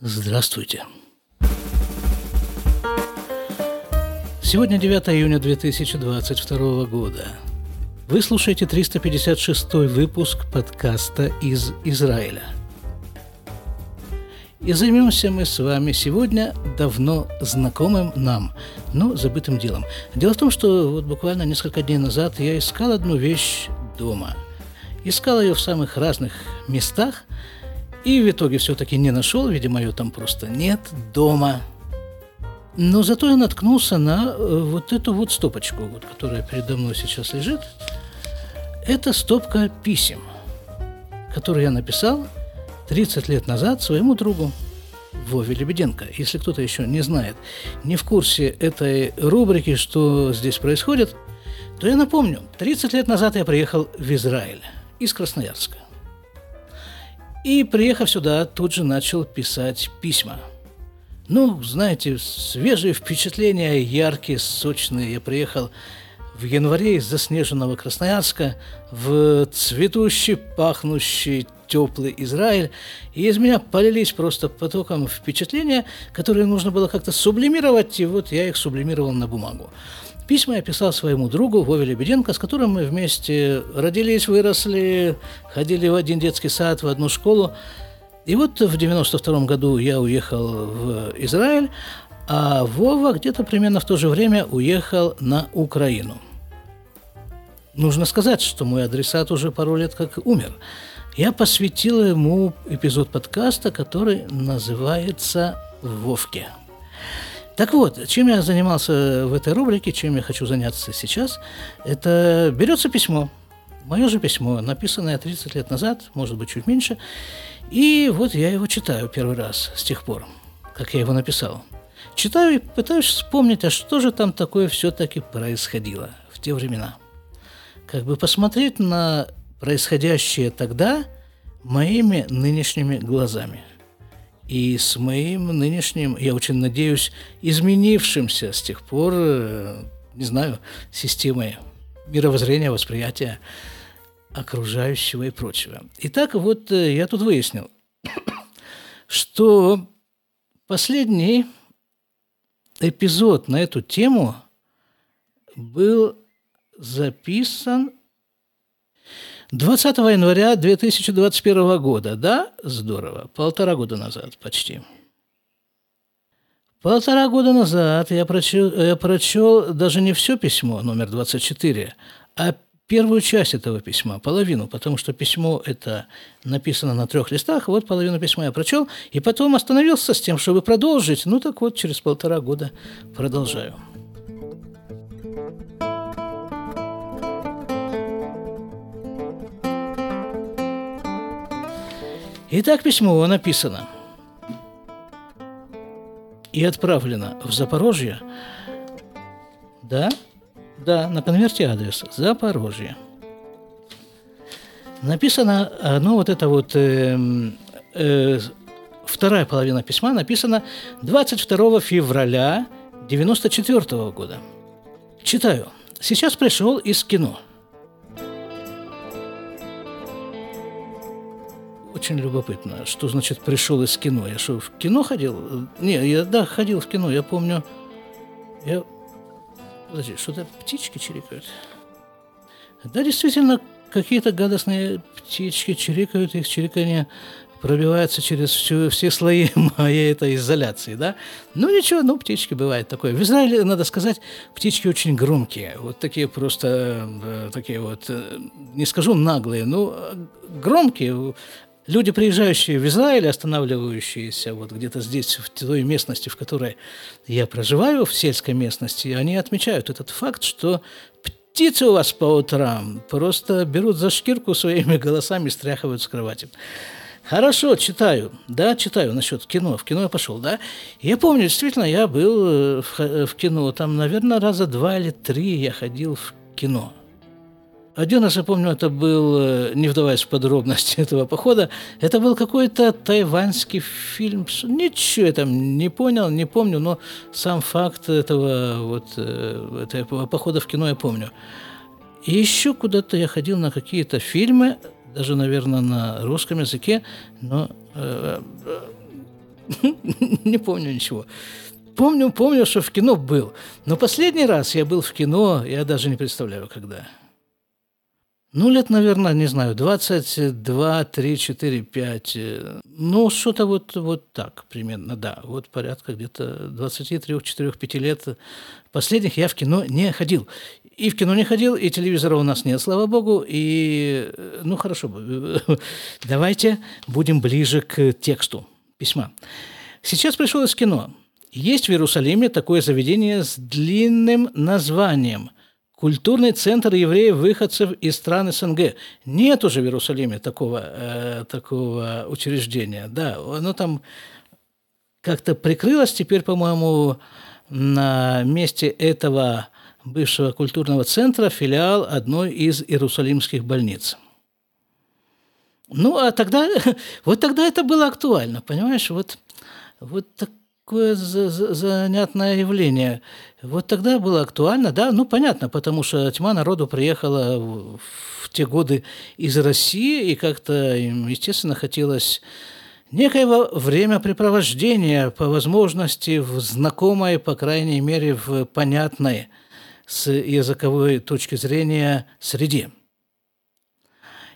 Здравствуйте. Сегодня 9 июня 2022 года. Вы слушаете 356 выпуск подкаста из Израиля. И займемся мы с вами сегодня давно знакомым нам, но забытым делом. Дело в том, что вот буквально несколько дней назад я искал одну вещь дома. Искал ее в самых разных местах – и в итоге все-таки не нашел, видимо, ее там просто нет дома. Но зато я наткнулся на э, вот эту вот стопочку, вот, которая передо мной сейчас лежит. Это стопка писем, которые я написал 30 лет назад своему другу Вове Лебеденко. Если кто-то еще не знает, не в курсе этой рубрики, что здесь происходит, то я напомню, 30 лет назад я приехал в Израиль из Красноярска. И, приехав сюда, тут же начал писать письма. Ну, знаете, свежие впечатления, яркие, сочные. Я приехал в январе из заснеженного Красноярска в цветущий, пахнущий, теплый Израиль, и из меня полились просто потоком впечатления, которые нужно было как-то сублимировать, и вот я их сублимировал на бумагу. Письма я писал своему другу Вове Лебеденко, с которым мы вместе родились, выросли, ходили в один детский сад, в одну школу. И вот в 92 году я уехал в Израиль, а Вова где-то примерно в то же время уехал на Украину. Нужно сказать, что мой адресат уже пару лет как умер. Я посвятил ему эпизод подкаста, который называется «Вовке». Так вот, чем я занимался в этой рубрике, чем я хочу заняться сейчас, это берется письмо, мое же письмо, написанное 30 лет назад, может быть, чуть меньше, и вот я его читаю первый раз с тех пор, как я его написал. Читаю и пытаюсь вспомнить, а что же там такое все-таки происходило в те времена. Как бы посмотреть на происходящее тогда моими нынешними глазами – и с моим нынешним, я очень надеюсь, изменившимся с тех пор, э, не знаю, системой мировоззрения, восприятия окружающего и прочего. Итак, вот э, я тут выяснил, что последний эпизод на эту тему был записан 20 января 2021 года, да? Здорово. Полтора года назад почти. Полтора года назад я прочел, я прочел даже не все письмо, номер 24, а первую часть этого письма, половину, потому что письмо это написано на трех листах, вот половину письма я прочел, и потом остановился с тем, чтобы продолжить. Ну так вот, через полтора года продолжаю. Итак, письмо написано и отправлено в Запорожье. Да, да, на конверте адрес Запорожье. Написано, ну вот это вот э, э, вторая половина письма написана 22 февраля 94 года. Читаю. Сейчас пришел из кино. Очень любопытно, что значит пришел из кино. Я что, в кино ходил? Не, я, да, ходил в кино, я помню. Я... Подожди, что-то птички чирикают. Да, действительно, какие-то гадостные птички чирикают, их чириканье пробивается через всю, все слои моей этой изоляции, да. Ну ничего, ну птички бывает такое. В Израиле, надо сказать, птички очень громкие, вот такие просто, э, такие вот, э, не скажу наглые, но громкие. Люди, приезжающие в Израиль, останавливающиеся вот где-то здесь, в той местности, в которой я проживаю, в сельской местности, они отмечают этот факт, что птицы у вас по утрам просто берут за шкирку своими голосами и стряхивают с кровати. Хорошо, читаю, да, читаю насчет кино. В кино я пошел, да. Я помню, действительно, я был э, в, в кино, там, наверное, раза два или три я ходил в кино. Один раз, я помню, это был, э, не вдаваясь в подробности этого похода, это был какой-то тайваньский фильм. Ничего я там не понял, не помню, но сам факт этого, вот, э, этого похода в кино я помню. И еще куда-то я ходил на какие-то фильмы, даже, наверное, на русском языке, но э, Не помню ничего. Помню, помню, что в кино был. Но последний раз я был в кино, я даже не представляю, когда. Ну, лет, наверное, не знаю, 22, 3, 4, 5. Ну, что-то вот, вот так примерно, да. Вот порядка где-то 23, 4, 5 лет последних я в кино не ходил. И в кино не ходил, и телевизора у нас нет, слава богу. И, ну, хорошо, давайте будем ближе к тексту письма. Сейчас пришел из кино. Есть в Иерусалиме такое заведение с длинным названием – Культурный центр евреев-выходцев из стран СНГ. Нет уже в Иерусалиме такого, э, такого учреждения. Да, оно там как-то прикрылось. Теперь, по-моему, на месте этого бывшего культурного центра филиал одной из иерусалимских больниц. Ну, а тогда, вот тогда это было актуально, понимаешь? Вот, вот так, такое занятное явление. Вот тогда было актуально, да, ну понятно, потому что тьма народу приехала в те годы из России, и как-то им, естественно, хотелось некоего времяпрепровождения по возможности в знакомой, по крайней мере, в понятной с языковой точки зрения среде.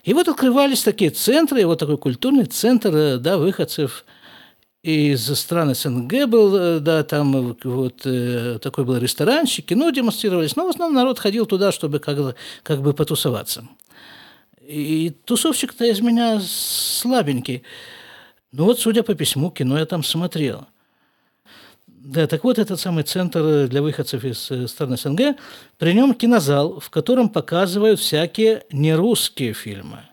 И вот открывались такие центры, вот такой культурный центр да, выходцев – из стран СНГ был, э, да, там вот э, такой был ресторанчик, кино демонстрировались, но в основном народ ходил туда, чтобы как, как бы потусоваться. И тусовщик-то из меня слабенький. Ну вот, судя по письму, кино я там смотрел. Да, так вот, этот самый центр для выходцев из э, стран СНГ, при нем кинозал, в котором показывают всякие нерусские фильмы.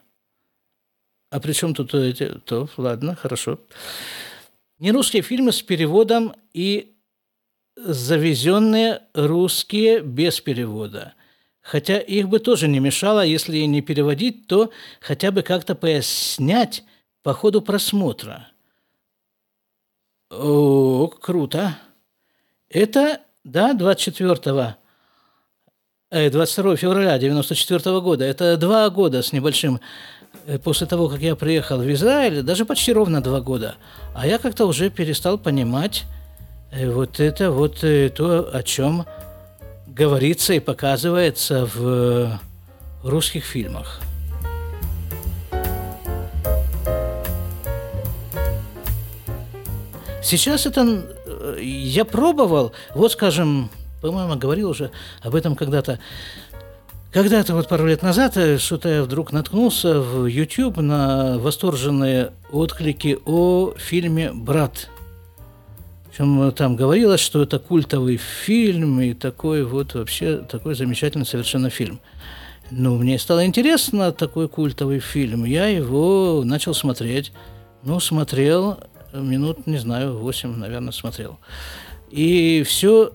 А при чем тут эти? То, ладно, хорошо нерусские фильмы с переводом и завезенные русские без перевода. Хотя их бы тоже не мешало, если не переводить, то хотя бы как-то пояснять по ходу просмотра. О, круто. Это, да, 24 22 э, февраля 94 года. Это два года с небольшим после того, как я приехал в Израиль, даже почти ровно два года, а я как-то уже перестал понимать э, вот это вот э, то, о чем говорится и показывается в русских фильмах. Сейчас это я пробовал, вот скажем, по-моему, говорил уже об этом когда-то. Когда-то вот пару лет назад э, что-то я вдруг наткнулся в YouTube на восторженные отклики о фильме «Брат». Причем там говорилось, что это культовый фильм и такой вот вообще такой замечательный совершенно фильм. Ну, мне стало интересно такой культовый фильм. Я его начал смотреть. Ну, смотрел минут, не знаю, восемь, наверное, смотрел. И все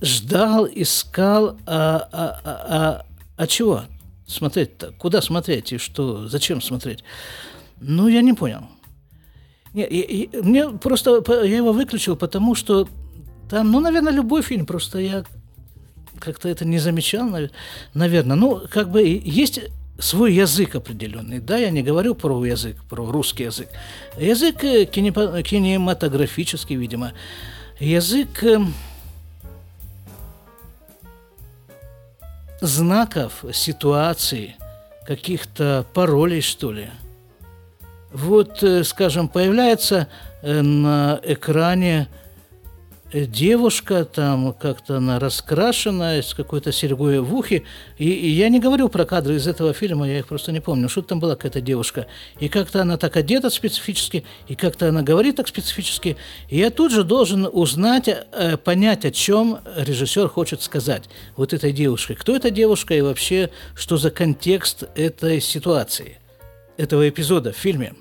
ждал, искал, а, а, а, а, а чего смотреть-то? Куда смотреть и что, зачем смотреть? Ну, я не понял. Не, я, я, мне просто, я его выключил, потому что там, ну, наверное, любой фильм, просто я как-то это не замечал, наверное. Ну, как бы есть свой язык определенный. Да, я не говорю про язык, про русский язык. Язык э, кинематографический, видимо. Язык знаков, ситуаций, каких-то паролей, что ли. Вот, э, скажем, появляется э, на экране девушка, там как-то она раскрашена, с какой-то серьгой в ухе. И, и я не говорю про кадры из этого фильма, я их просто не помню. Что там была какая-то девушка. И как-то она так одета специфически, и как-то она говорит так специфически. И я тут же должен узнать, э, понять, о чем режиссер хочет сказать вот этой девушке. Кто эта девушка и вообще, что за контекст этой ситуации, этого эпизода в фильме.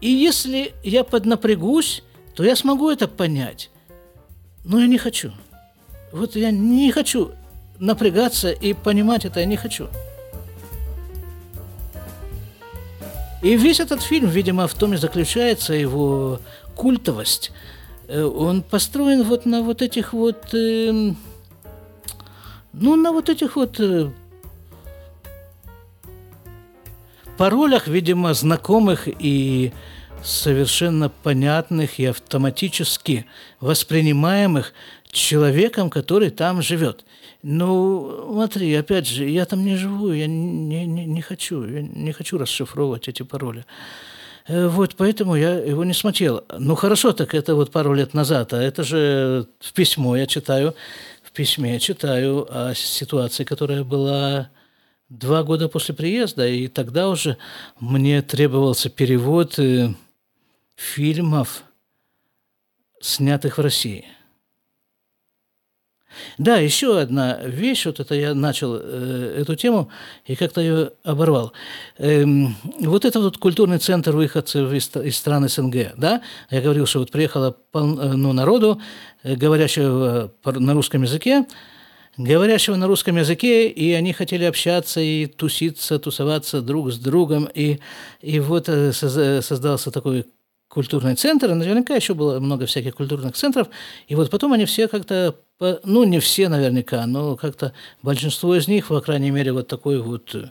И если я поднапрягусь, то я смогу это понять. Но я не хочу. Вот я не хочу напрягаться и понимать это, я не хочу. И весь этот фильм, видимо, в том и заключается его культовость. Э, он построен вот на вот этих вот, э, ну, на вот этих вот э, паролях, видимо, знакомых и совершенно понятных и автоматически воспринимаемых человеком, который там живет. Ну, смотри, опять же, я там не живу, я не, не, не хочу, я не хочу расшифровывать эти пароли. Э, вот, поэтому я его не смотрел. Ну, хорошо, так это вот пару лет назад, а это же в письмо я читаю, в письме я читаю о ситуации, которая была два года после приезда, и тогда уже мне требовался перевод э, фильмов, снятых в России – да, еще одна вещь, вот это я начал э, эту тему и как-то ее оборвал. Эм, вот это вот культурный центр выходцев из, из стран СНГ, да, я говорил, что вот приехало полно ну, народу, э, говорящего на русском языке, говорящего на русском языке, и они хотели общаться и туситься, тусоваться друг с другом, и, и вот э, создался такой культурный центр, наверняка еще было много всяких культурных центров, и вот потом они все как-то, ну, не все наверняка, но как-то большинство из них, по крайней мере, вот такой вот э,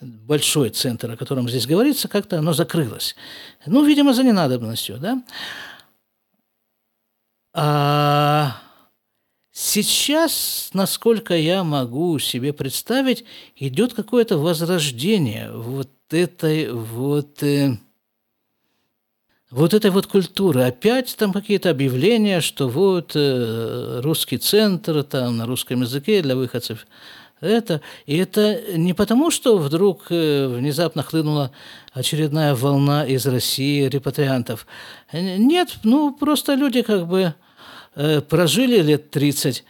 большой центр, о котором здесь говорится, как-то оно закрылось. Ну, видимо, за ненадобностью, да. А сейчас, насколько я могу себе представить, идет какое-то возрождение вот этой вот э, вот этой вот культуры. Опять там какие-то объявления, что вот э, русский центр там на русском языке для выходцев. Это, и это не потому, что вдруг э, внезапно хлынула очередная волна из России репатриантов. Нет, ну просто люди как бы э, прожили лет 30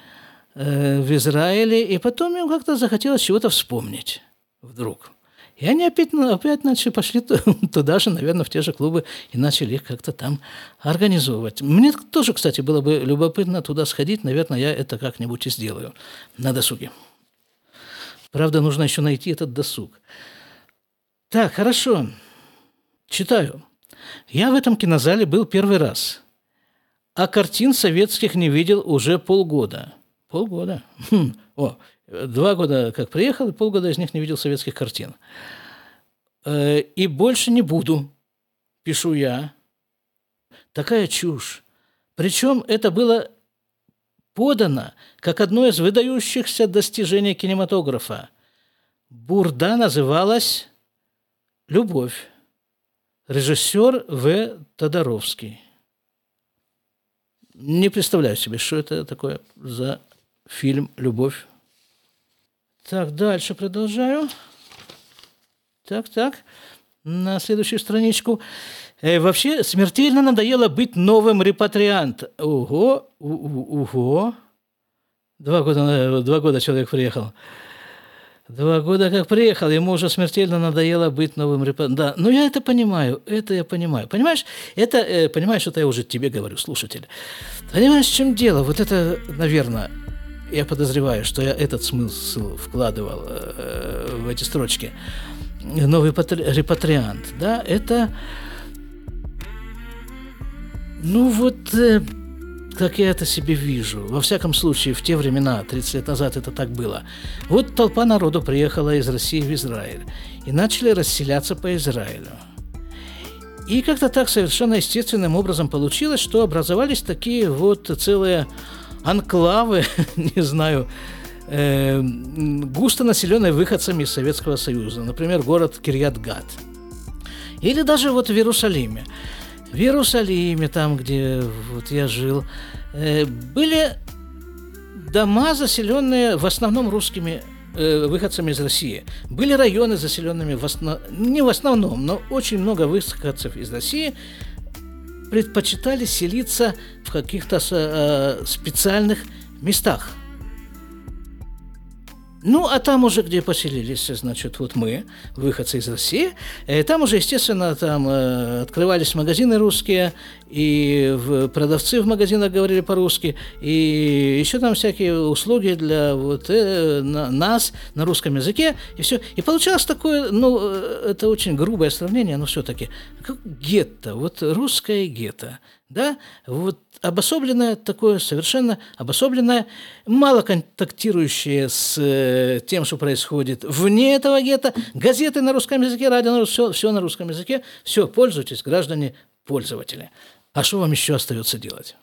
э, в Израиле, и потом им как-то захотелось чего-то вспомнить вдруг. И они опять, опять начали, пошли туда же, наверное, в те же клубы и начали их как-то там организовывать. Мне тоже, кстати, было бы любопытно туда сходить. Наверное, я это как-нибудь и сделаю на досуге. Правда, нужно еще найти этот досуг. Так, хорошо. Читаю. Я в этом кинозале был первый раз, а картин советских не видел уже полгода. Полгода. Хм. О, Два года как приехал, полгода из них не видел советских картин. Э, и больше не буду, пишу я. Такая чушь. Причем это было подано как одно из выдающихся достижений кинематографа. Бурда называлась «Любовь». Режиссер В. Тодоровский. Не представляю себе, что это такое за фильм «Любовь». Так, дальше продолжаю. Так, так. На следующую страничку. Э, вообще, смертельно надоело быть новым репатриант. Ого, ого. Два года, э, два года человек приехал. Два года как приехал, ему уже смертельно надоело быть новым репатриантом. Да, ну я это понимаю, это я понимаю. Понимаешь, это, э, понимаешь, это я уже тебе говорю, слушатель. Понимаешь, в чем дело? Вот это, наверное, я подозреваю, что я этот смысл вкладывал э, в эти строчки. Новый репатриант, да, это, ну вот, э, как я это себе вижу. Во всяком случае, в те времена, 30 лет назад это так было. Вот толпа народу приехала из России в Израиль и начали расселяться по Израилю. И как-то так совершенно естественным образом получилось, что образовались такие вот целые анклавы, не знаю, э, густо населенные выходцами из Советского Союза, например, город Кирьят-Гат. Или даже вот в Иерусалиме. В Иерусалиме, там, где вот я жил, э, были дома, заселенные в основном русскими э, выходцами из России. Были районы, заселенными в основ... не в основном, но очень много выходцев из России предпочитали селиться в каких-то э, специальных местах. Ну, а там уже, где поселились, значит, вот мы, выходцы из России, э, там уже, естественно, там э, открывались магазины русские, и продавцы в магазинах говорили по-русски, и еще там всякие услуги для вот э, на, нас на русском языке, и все. И получалось такое, ну, э, это очень грубое сравнение, но все-таки, как гетто, вот русское гетто, да, вот обособленное такое, совершенно обособленное, мало контактирующее с э, тем, что происходит вне этого гетто, газеты на русском языке, радио, все, все на русском языке, все, пользуйтесь, граждане, пользователи. А что вам еще остается делать?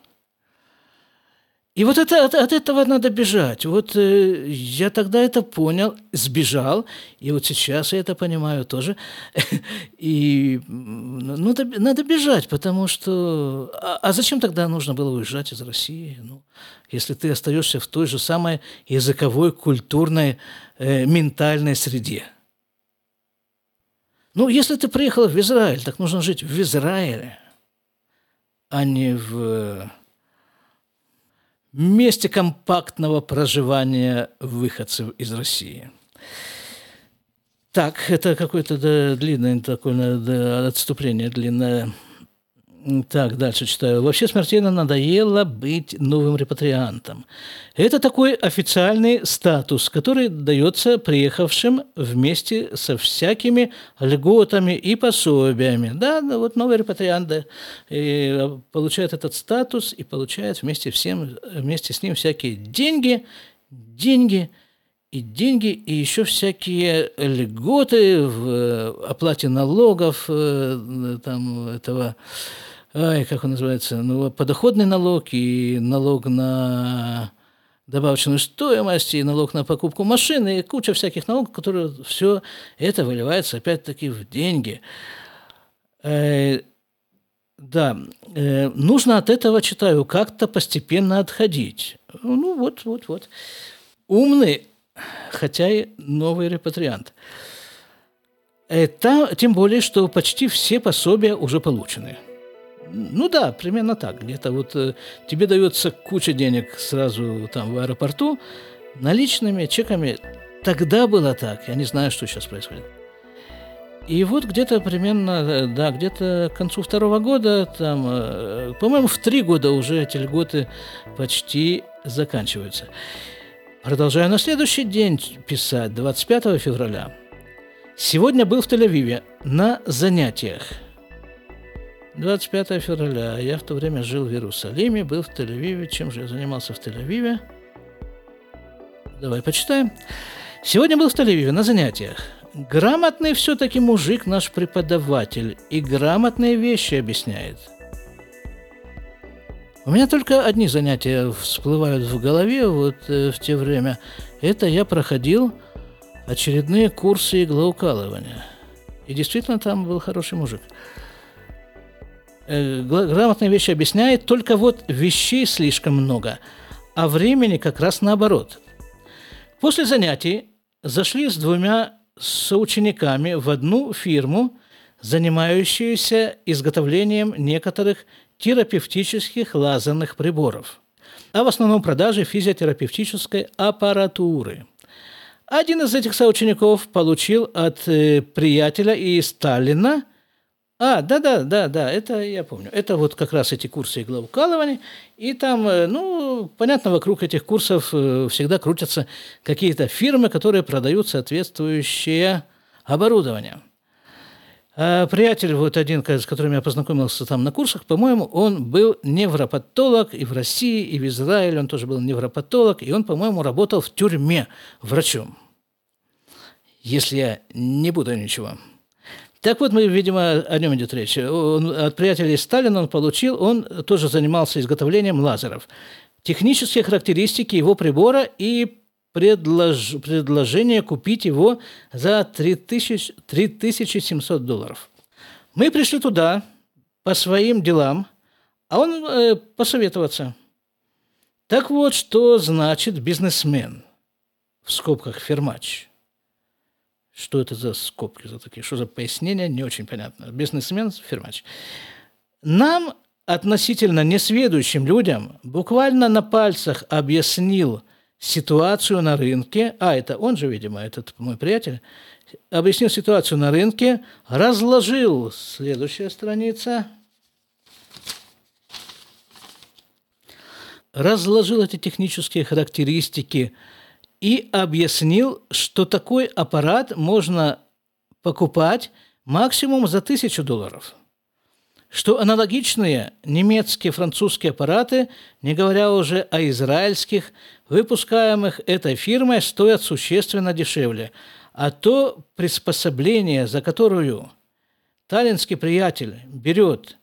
И вот это, от, от этого надо бежать. Вот э, я тогда это понял, сбежал, и вот сейчас я это понимаю тоже. И ну, надо, надо бежать, потому что... А, а зачем тогда нужно было уезжать из России? Ну, если ты остаешься в той же самой языковой, культурной, э, ментальной среде. Ну, если ты приехал в Израиль, так нужно жить в Израиле, а не в месте компактного проживания выходцев из России. Так, это какое-то да, длинное такое да, отступление длинное. Так, дальше читаю. Вообще смертельно надоело быть новым репатриантом. Это такой официальный статус, который дается приехавшим вместе со всякими льготами и пособиями. Да, вот новый репатриант да, и получает этот статус и получает вместе, всем, вместе с ним всякие деньги, деньги и деньги, и еще всякие льготы в оплате налогов э, там, этого ай, как он называется, ну, подоходный налог и налог на добавочную стоимость, и налог на покупку машины, и куча всяких налогов, которые все это выливается опять-таки в деньги. Э, да, э, нужно от этого, читаю, как-то постепенно отходить. Ну, вот, вот, вот. Умный, хотя и новый репатриант. Это, тем более, что почти все пособия уже получены. Ну да, примерно так. Где-то вот э, тебе дается куча денег сразу там в аэропорту наличными, чеками. Тогда было так. Я не знаю, что сейчас происходит. И вот где-то примерно, э, да, где-то к концу второго года, там, э, по-моему, в три года уже эти льготы почти заканчиваются. Продолжаю на следующий день писать, 25 февраля. Сегодня был в Тель-Авиве на занятиях – 25 февраля. Я в то время жил в Иерусалиме, был в Тель-Авиве. Чем же я занимался в Тель-Авиве? Давай почитаем. Сегодня был в Тель-Авиве на занятиях. Грамотный все-таки мужик наш преподаватель и грамотные вещи объясняет. У меня только одни занятия всплывают в голове вот э, в те время. Это я проходил очередные курсы иглоукалывания. И действительно там был хороший мужик э, грамотные вещи объясняет, только вот вещей слишком много, а времени как раз наоборот. После занятий зашли с двумя соучениками в одну фирму, занимающуюся изготовлением некоторых терапевтических лазерных приборов, а в основном продаже физиотерапевтической аппаратуры. Один из этих соучеников получил от э, приятеля и Сталина – а, да-да, да-да, это я помню. Это вот как раз эти курсы иглоукалывания. И там, э, ну, понятно, вокруг этих курсов э, всегда крутятся какие-то фирмы, которые продают соответствующее оборудование. А приятель, вот один, с которым я познакомился там на курсах, по-моему, он был невропатолог и в России, и в Израиле он тоже был невропатолог, и он, по-моему, работал в тюрьме врачом. Если я не буду ничего. Так вот, мы, видимо, о нем идет речь. Он, от приятелей Сталина он получил, он тоже занимался изготовлением лазеров. Технические характеристики его прибора и предлож, предложение купить его за 3000, 3700 долларов. Мы пришли туда по своим делам, а он э, посоветоваться. Так вот, что значит бизнесмен в скобках фермач – что это за скобки за такие? Что за пояснения? Не очень понятно. Бизнесмен, фирмач. Нам, относительно несведущим людям, буквально на пальцах объяснил ситуацию на рынке, а это он же, видимо, этот мой приятель, объяснил ситуацию на рынке, разложил, следующая страница, разложил эти технические характеристики и объяснил, что такой аппарат можно покупать максимум за тысячу долларов. Что аналогичные немецкие, французские аппараты, не говоря уже о израильских, выпускаемых этой фирмой, стоят существенно дешевле. А то приспособление, за которую таллинский приятель берет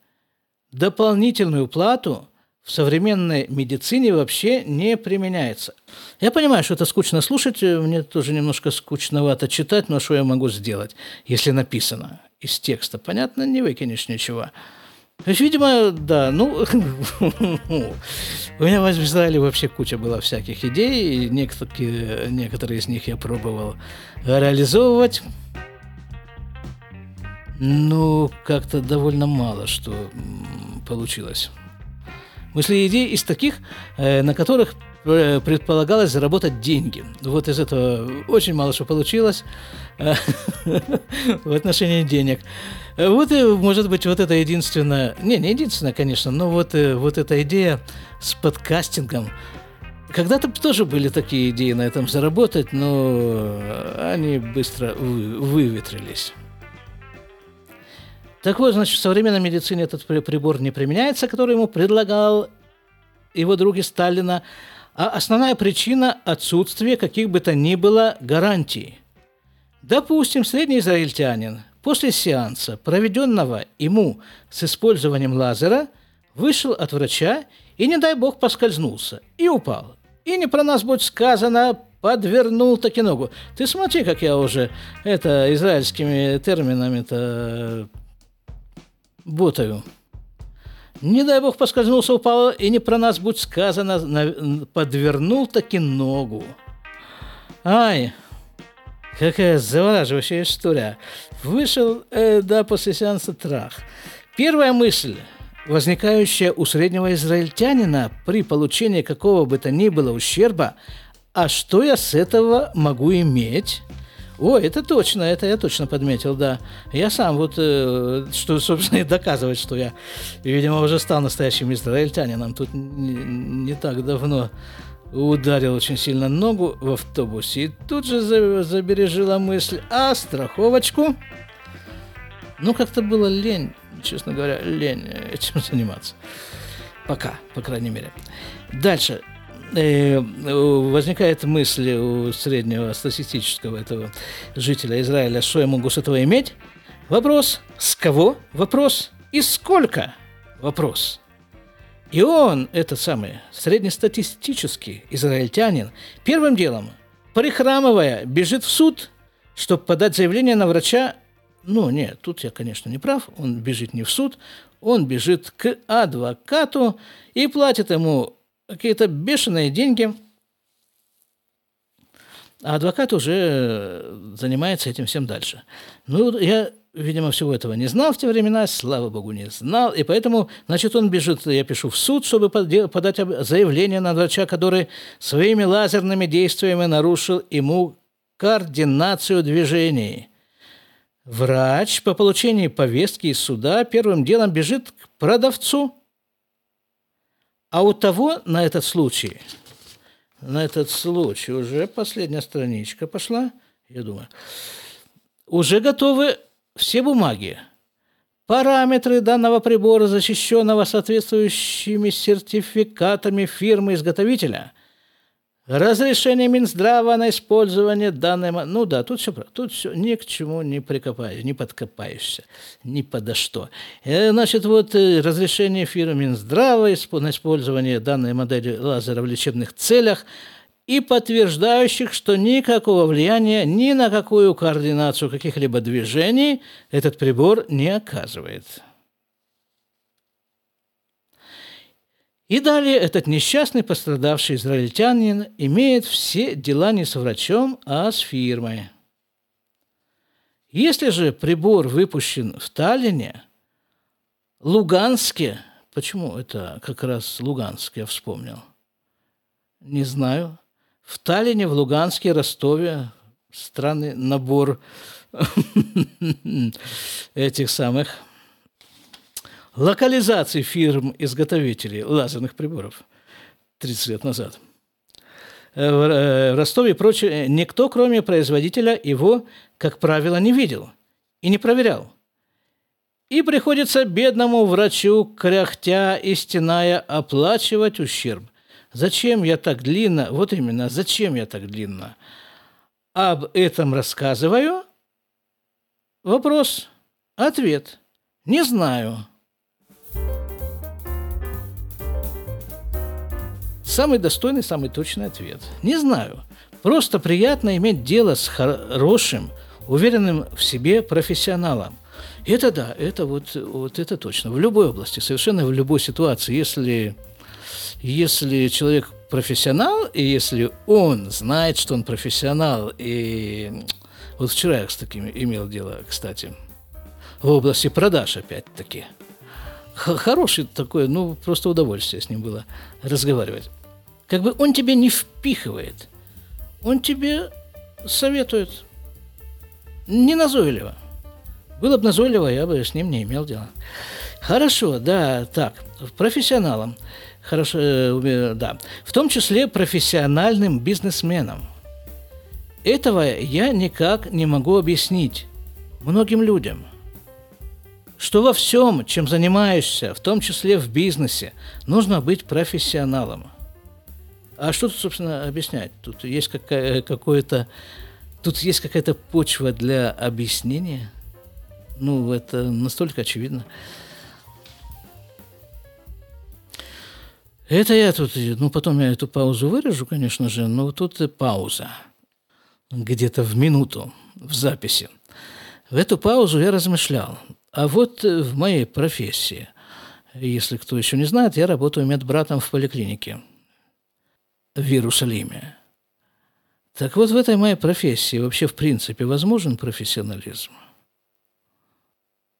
дополнительную плату – в современной медицине вообще не применяется. Я понимаю, что это скучно слушать, мне тоже немножко скучновато читать, но что я могу сделать, если написано из текста? Понятно, не выкинешь ничего. То есть, видимо, да, ну, у меня в вообще куча была всяких идей, и некоторые, некоторые из них я пробовал реализовывать. Ну, как-то довольно мало что получилось. Мысли идеи из таких, э, на которых э, предполагалось заработать деньги. Вот из этого очень мало что получилось э, в отношении денег. Вот и, может быть, вот это единственное, не, не единственное, конечно, но вот, вот эта идея с подкастингом, когда-то тоже были такие идеи на этом заработать, но они быстро выветрились. Так вот, значит, в современной медицине этот прибор не применяется, который ему предлагал его друг из Сталина, а основная причина – отсутствие каких бы то ни было гарантий. Допустим, средний израильтянин после сеанса, проведенного ему с использованием лазера, вышел от врача и, не дай бог, поскользнулся и упал. И не про нас будет сказано, подвернул таки ногу. Ты смотри, как я уже это израильскими терминами-то Бутову. Не дай бог поскользнулся, упал, и не про нас будь сказано, подвернул таки ногу. Ай, какая завораживающая история. Вышел, э, да, после сеанса трах. Первая мысль, возникающая у среднего израильтянина при получении какого бы то ни было ущерба, а что я с этого могу иметь? О, это точно, это я точно подметил, да. Я сам вот, э, что, собственно, и доказывать, что я, видимо, уже стал настоящим израильтянином. Тут не, не так давно ударил очень сильно ногу в автобусе и тут же забережила мысль, а страховочку? Ну, как-то было лень, честно говоря, лень этим заниматься. Пока, по крайней мере. Дальше. Э, возникает мысль у среднего статистического этого жителя Израиля, что я могу с этого иметь? Вопрос, с кого? Вопрос, и сколько? Вопрос. И он, этот самый среднестатистический израильтянин, первым делом, прихрамывая, бежит в суд, чтобы подать заявление на врача. Ну, нет, тут я, конечно, не прав. Он бежит не в суд, он бежит к адвокату и платит ему какие-то бешеные деньги, а адвокат уже занимается этим всем дальше. Ну, я, видимо, всего этого не знал в те времена, слава богу, не знал, и поэтому, значит, он бежит, я пишу в суд, чтобы подать заявление на врача, который своими лазерными действиями нарушил ему координацию движений. Врач по получении повестки из суда первым делом бежит к продавцу – а у того на этот случай, на этот случай уже последняя страничка пошла, я думаю, уже готовы все бумаги. Параметры данного прибора, защищенного соответствующими сертификатами фирмы-изготовителя – Разрешение Минздрава на использование данной... Ну да, тут все, тут все ни к чему не прикопаешь, не подкопаешься, ни подо что. Э, значит, вот э, разрешение фирмы Минздрава на использование данной модели лазера в лечебных целях и подтверждающих, что никакого влияния ни на какую координацию каких-либо движений этот прибор не оказывает. И далее этот несчастный пострадавший израильтянин имеет все дела не с врачом, а с фирмой. Если же прибор выпущен в Таллине, Луганске, почему это как раз Луганск я вспомнил? Не знаю. В Таллине, в Луганске, Ростове странный набор этих самых локализации фирм-изготовителей лазерных приборов. 30 лет назад. Э, в Ростове и прочее, никто, кроме производителя, его, как правило, не видел и не проверял. И приходится бедному врачу, кряхтя и стеная, оплачивать ущерб. Зачем я так длинно, вот именно, зачем я так длинно об этом рассказываю? Вопрос, ответ, не знаю. Самый достойный, самый точный ответ. Не знаю. Просто приятно иметь дело с хорошим, уверенным в себе профессионалом. Это да, это вот, вот это точно. В любой области, совершенно в любой ситуации. Если, если человек профессионал, и если он знает, что он профессионал, и вот вчера я с таким имел дело, кстати, в области продаж опять-таки. Хороший такой, ну, просто удовольствие с ним было разговаривать. Как бы он тебе не впихивает, он тебе советует не назойливо. Было бы назойливо, я бы с ним не имел дела. Хорошо, да, так, профессионалом. Хорошо, э, да. В том числе профессиональным бизнесменом. Этого я никак не могу объяснить многим людям. Что во всем, чем занимаешься, в том числе в бизнесе, нужно быть профессионалом. А что тут, собственно, объяснять? Тут есть какая, какое-то... Тут есть какая-то почва для объяснения. Ну, это настолько очевидно. Это я тут, ну, потом я эту паузу вырежу, конечно же, но тут и пауза. Где-то в минуту в записи. В эту паузу я размышлял. А вот в моей профессии, если кто еще не знает, я работаю медбратом в поликлинике – в Иерусалиме. Так вот, в этой моей профессии вообще в принципе возможен профессионализм?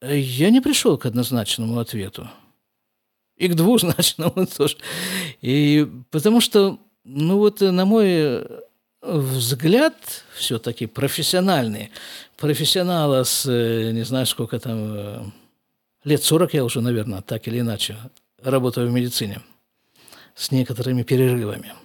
Я не пришел к однозначному ответу. И к двузначному тоже. И потому что, ну вот, на мой взгляд, все-таки профессиональный, профессионала с, не знаю, сколько там, лет 40 я уже, наверное, так или иначе, работаю в медицине, с некоторыми перерывами –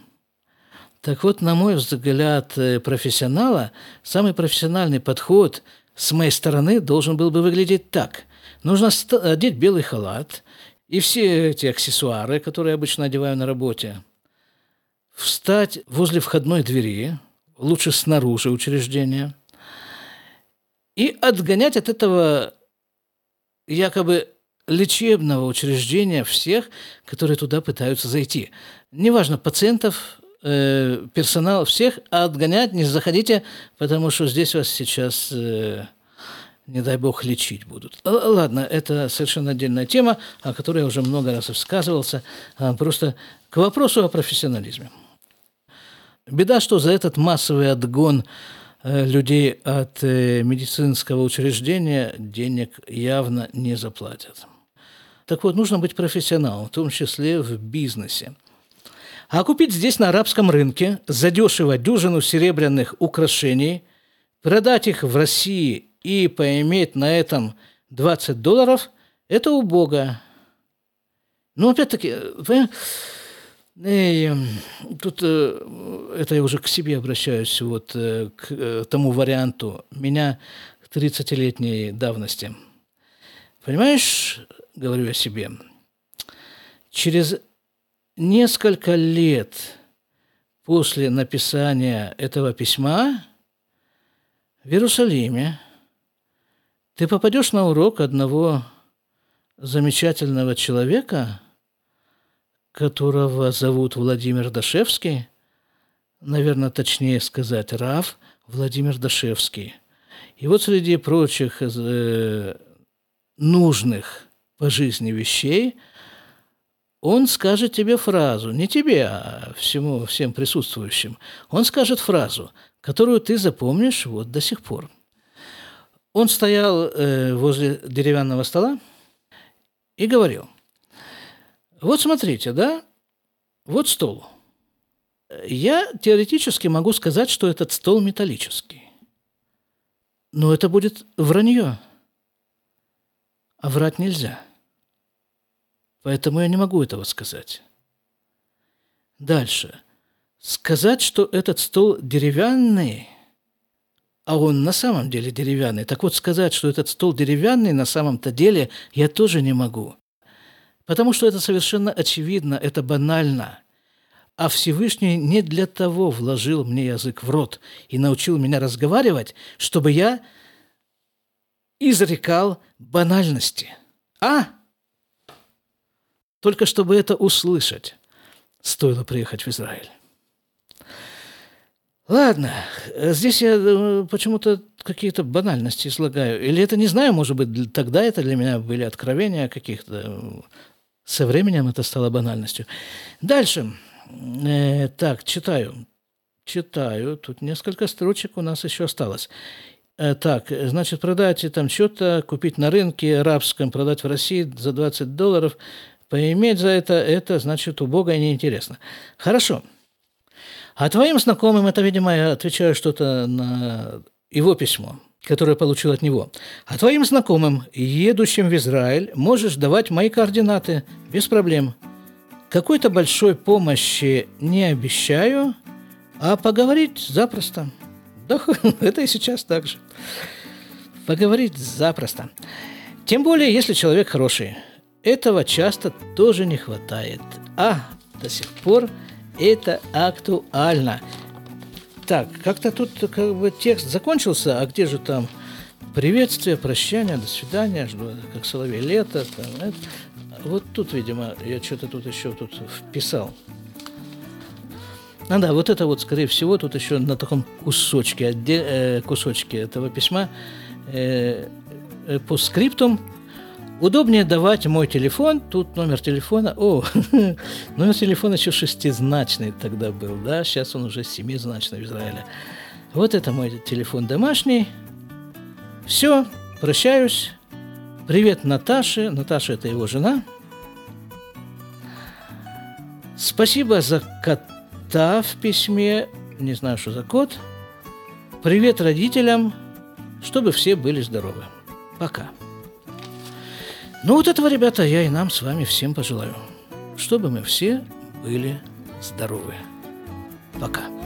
так вот, на мой взгляд, э, профессионала, самый профессиональный подход с моей стороны должен был бы выглядеть так. Нужно одеть белый халат и все эти аксессуары, которые я обычно одеваю на работе, встать возле входной двери, лучше снаружи учреждения, и отгонять от этого якобы лечебного учреждения всех, которые туда пытаются зайти. Неважно, пациентов, э, персонал всех отгонять, не заходите, потому что здесь вас сейчас, э, не дай бог, лечить будут. Ладно, это совершенно отдельная тема, о которой я уже много раз высказывался. А, просто к вопросу о профессионализме. Беда, что за этот массовый отгон э, людей от э, медицинского учреждения денег явно не заплатят. Так вот, нужно быть профессионалом, в том числе в бизнесе – а купить здесь на арабском рынке задешево дюжину серебряных украшений, продать их в России и поиметь на этом 20 долларов – это убого. Но опять-таки, и, тут э, это я уже к себе обращаюсь, вот э, к э, тому варианту меня 30-летней давности. Понимаешь, говорю я себе, через несколько лет после написания этого письма в Иерусалиме ты попадешь на урок одного замечательного человека, которого зовут Владимир Дашевский, наверное, точнее сказать, Рав Владимир Дашевский. И вот среди прочих э, нужных по жизни вещей – он скажет тебе фразу, не тебе, а всему, всем присутствующим. Он скажет фразу, которую ты запомнишь вот до сих пор. Он стоял э, возле деревянного стола и говорил, вот смотрите, да, вот стол. Я теоретически могу сказать, что этот стол металлический. Но это будет вранье. А врать нельзя – Поэтому я не могу этого сказать. Дальше. Сказать, что этот стол деревянный, а он на самом деле деревянный. Так вот, сказать, что этот стол деревянный на самом-то деле я тоже не могу. Потому что это совершенно очевидно, это банально. А Всевышний не для того вложил мне язык в рот и научил меня разговаривать, чтобы я изрекал банальности. А? Только чтобы это услышать, стоило приехать в Израиль. Ладно, здесь я э, почему-то какие-то банальности излагаю. Или это не знаю, может быть, тогда это для меня были откровения каких-то. Со временем это стало банальностью. Дальше. Э, так, читаю. Читаю. Тут несколько строчек у нас еще осталось. Э, так, значит, продать там что-то, купить на рынке арабском, продать в России за 20 долларов, поиметь за это, это значит убого и неинтересно. Хорошо. А твоим знакомым, это, видимо, я отвечаю что-то на его письмо, которое получил от него. А твоим знакомым, едущим в Израиль, можешь давать мои координаты без проблем. Какой-то большой помощи не обещаю, а поговорить запросто. Да, это и сейчас так же. Поговорить запросто. Тем более, если человек хороший. Этого часто тоже не хватает. А до сих пор это актуально. Так, как-то тут как бы текст закончился, а где же там приветствие, прощание, до свидания, как соловей лето. Там, это. Вот тут, видимо, я что-то тут еще тут вписал. А да, вот это вот, скорее всего, тут еще на таком кусочке, отдель, э, кусочке этого письма э, э, по скриптум Удобнее давать мой телефон, тут номер телефона, о, номер телефона еще шестизначный тогда был, да, сейчас он уже семизначный в Израиле. Вот это мой телефон домашний. Все, прощаюсь. Привет Наташе. Наташа – это его жена. Спасибо за кота та в письме, не знаю, что за код. Привет родителям, чтобы все были здоровы. Пока. Ну вот этого, ребята, я и нам с вами всем пожелаю. Чтобы мы все были здоровы. Пока.